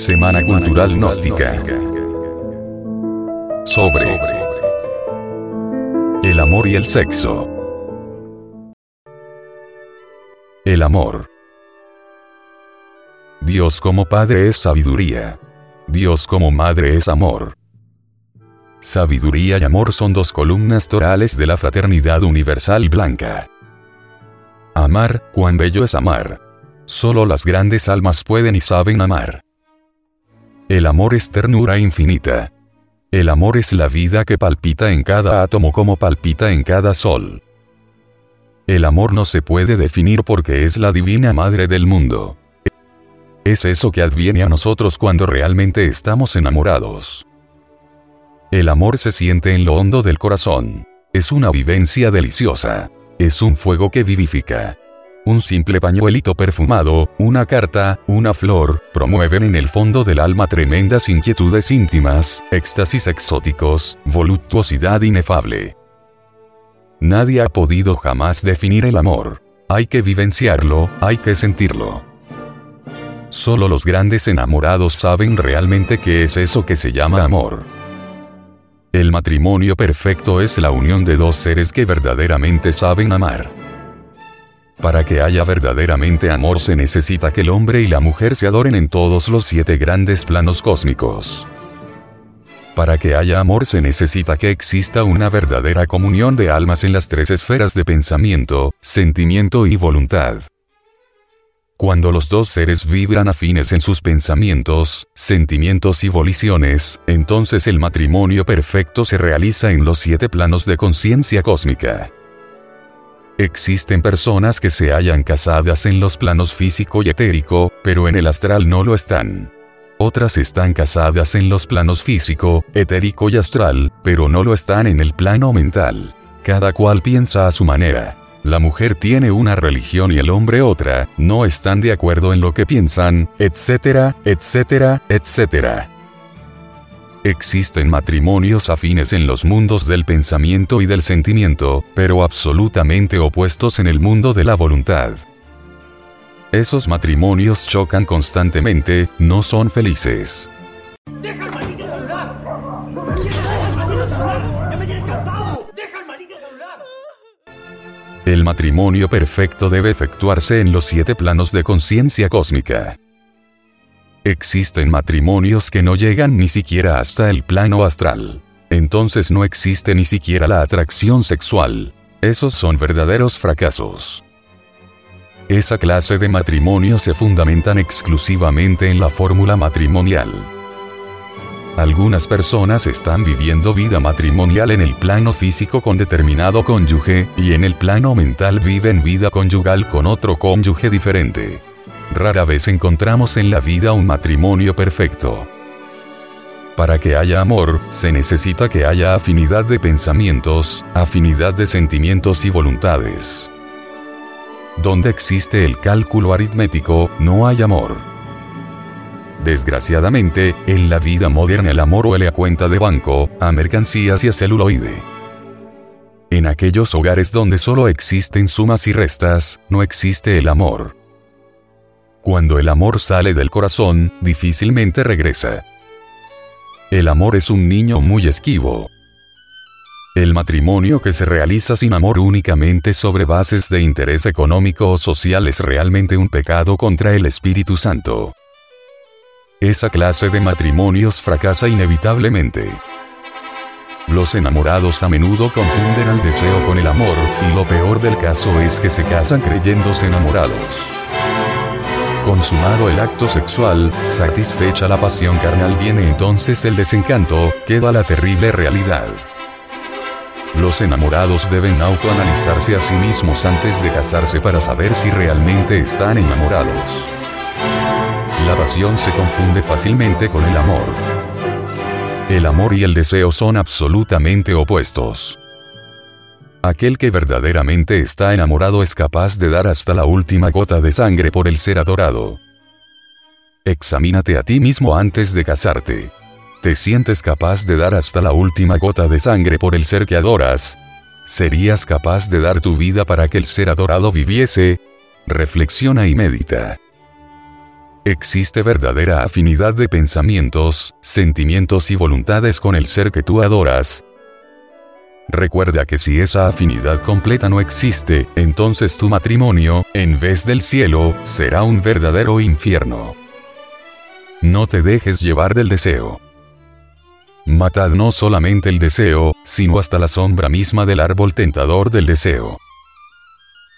Semana Cultural Gnóstica. Sobre el amor y el sexo. El amor. Dios como Padre es sabiduría. Dios como Madre es amor. Sabiduría y amor son dos columnas torales de la fraternidad universal blanca. Amar, cuán bello es amar. Solo las grandes almas pueden y saben amar. El amor es ternura infinita. El amor es la vida que palpita en cada átomo como palpita en cada sol. El amor no se puede definir porque es la divina madre del mundo. Es eso que adviene a nosotros cuando realmente estamos enamorados. El amor se siente en lo hondo del corazón. Es una vivencia deliciosa. Es un fuego que vivifica. Un simple pañuelito perfumado, una carta, una flor, promueven en el fondo del alma tremendas inquietudes íntimas, éxtasis exóticos, voluptuosidad inefable. Nadie ha podido jamás definir el amor. Hay que vivenciarlo, hay que sentirlo. Solo los grandes enamorados saben realmente qué es eso que se llama amor. El matrimonio perfecto es la unión de dos seres que verdaderamente saben amar. Para que haya verdaderamente amor se necesita que el hombre y la mujer se adoren en todos los siete grandes planos cósmicos. Para que haya amor se necesita que exista una verdadera comunión de almas en las tres esferas de pensamiento, sentimiento y voluntad. Cuando los dos seres vibran afines en sus pensamientos, sentimientos y voliciones, entonces el matrimonio perfecto se realiza en los siete planos de conciencia cósmica. Existen personas que se hallan casadas en los planos físico y etérico, pero en el astral no lo están. Otras están casadas en los planos físico, etérico y astral, pero no lo están en el plano mental. Cada cual piensa a su manera. La mujer tiene una religión y el hombre otra, no están de acuerdo en lo que piensan, etcétera, etcétera, etcétera. Existen matrimonios afines en los mundos del pensamiento y del sentimiento, pero absolutamente opuestos en el mundo de la voluntad. Esos matrimonios chocan constantemente, no son felices. ¡Deja el maldito celular! me tienes cansado! ¡Deja el maldito celular! El matrimonio perfecto debe efectuarse en los siete planos de conciencia cósmica. Existen matrimonios que no llegan ni siquiera hasta el plano astral. Entonces no existe ni siquiera la atracción sexual. Esos son verdaderos fracasos. Esa clase de matrimonios se fundamentan exclusivamente en la fórmula matrimonial. Algunas personas están viviendo vida matrimonial en el plano físico con determinado cónyuge, y en el plano mental viven vida conyugal con otro cónyuge diferente. Rara vez encontramos en la vida un matrimonio perfecto. Para que haya amor, se necesita que haya afinidad de pensamientos, afinidad de sentimientos y voluntades. Donde existe el cálculo aritmético, no hay amor. Desgraciadamente, en la vida moderna el amor huele a cuenta de banco, a mercancías y a celuloide. En aquellos hogares donde solo existen sumas y restas, no existe el amor. Cuando el amor sale del corazón, difícilmente regresa. El amor es un niño muy esquivo. El matrimonio que se realiza sin amor únicamente sobre bases de interés económico o social es realmente un pecado contra el Espíritu Santo. Esa clase de matrimonios fracasa inevitablemente. Los enamorados a menudo confunden al deseo con el amor, y lo peor del caso es que se casan creyéndose enamorados. Consumado el acto sexual, satisfecha la pasión carnal viene entonces el desencanto, queda la terrible realidad. Los enamorados deben autoanalizarse a sí mismos antes de casarse para saber si realmente están enamorados. La pasión se confunde fácilmente con el amor. El amor y el deseo son absolutamente opuestos. Aquel que verdaderamente está enamorado es capaz de dar hasta la última gota de sangre por el ser adorado. Examínate a ti mismo antes de casarte. ¿Te sientes capaz de dar hasta la última gota de sangre por el ser que adoras? ¿Serías capaz de dar tu vida para que el ser adorado viviese? Reflexiona y medita. existe verdadera afinidad de pensamientos, sentimientos y voluntades con el ser que tú adoras, Recuerda que si esa afinidad completa no existe, entonces tu matrimonio, en vez del cielo, será un verdadero infierno. No te dejes llevar del deseo. Matad no solamente el deseo, sino hasta la sombra misma del árbol tentador del deseo.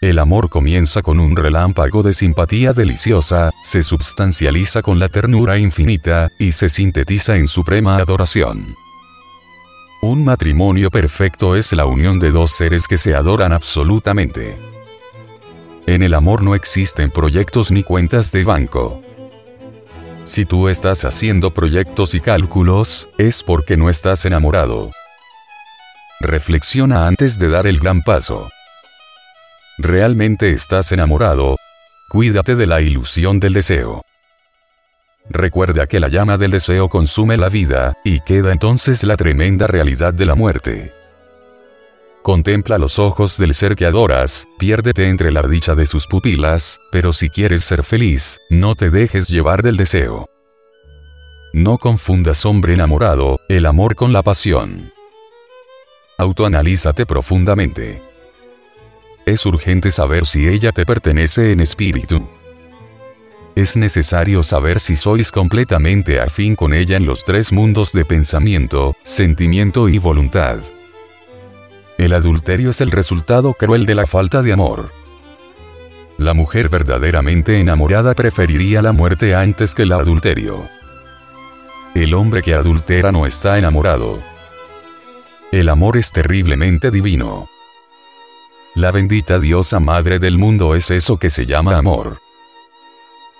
El amor comienza con un relámpago de simpatía deliciosa, se substancializa con la ternura infinita, y se sintetiza en suprema adoración. Un matrimonio perfecto es la unión de dos seres que se adoran absolutamente. En el amor no existen proyectos ni cuentas de banco. Si tú estás haciendo proyectos y cálculos, es porque no estás enamorado. Reflexiona antes de dar el gran paso. ¿Realmente estás enamorado? Cuídate de la ilusión del deseo. Recuerda que la llama del deseo consume la vida, y queda entonces la tremenda realidad de la muerte. Contempla los ojos del ser que adoras, piérdete entre la dicha de sus pupilas, pero si quieres ser feliz, no te dejes llevar del deseo. No confundas hombre enamorado, el amor con la pasión. Autoanalízate profundamente. Es urgente saber si ella te pertenece en espíritu es necesario saber si sois completamente afín con ella en los tres mundos de pensamiento, sentimiento y voluntad. El adulterio es el resultado cruel de la falta de amor. La mujer verdaderamente enamorada preferiría la muerte antes que el adulterio. El hombre que adultera no está enamorado. El amor es terriblemente divino. La bendita diosa madre del mundo es eso que se llama amor.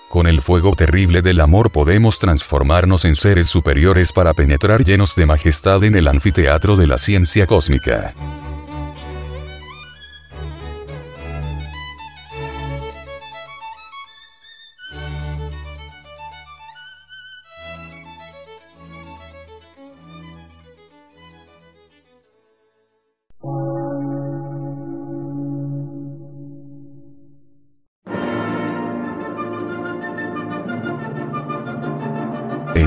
Con el fuego terrible del amor podemos transformarnos en seres superiores para penetrar llenos de majestad en el anfiteatro de la ciencia cósmica.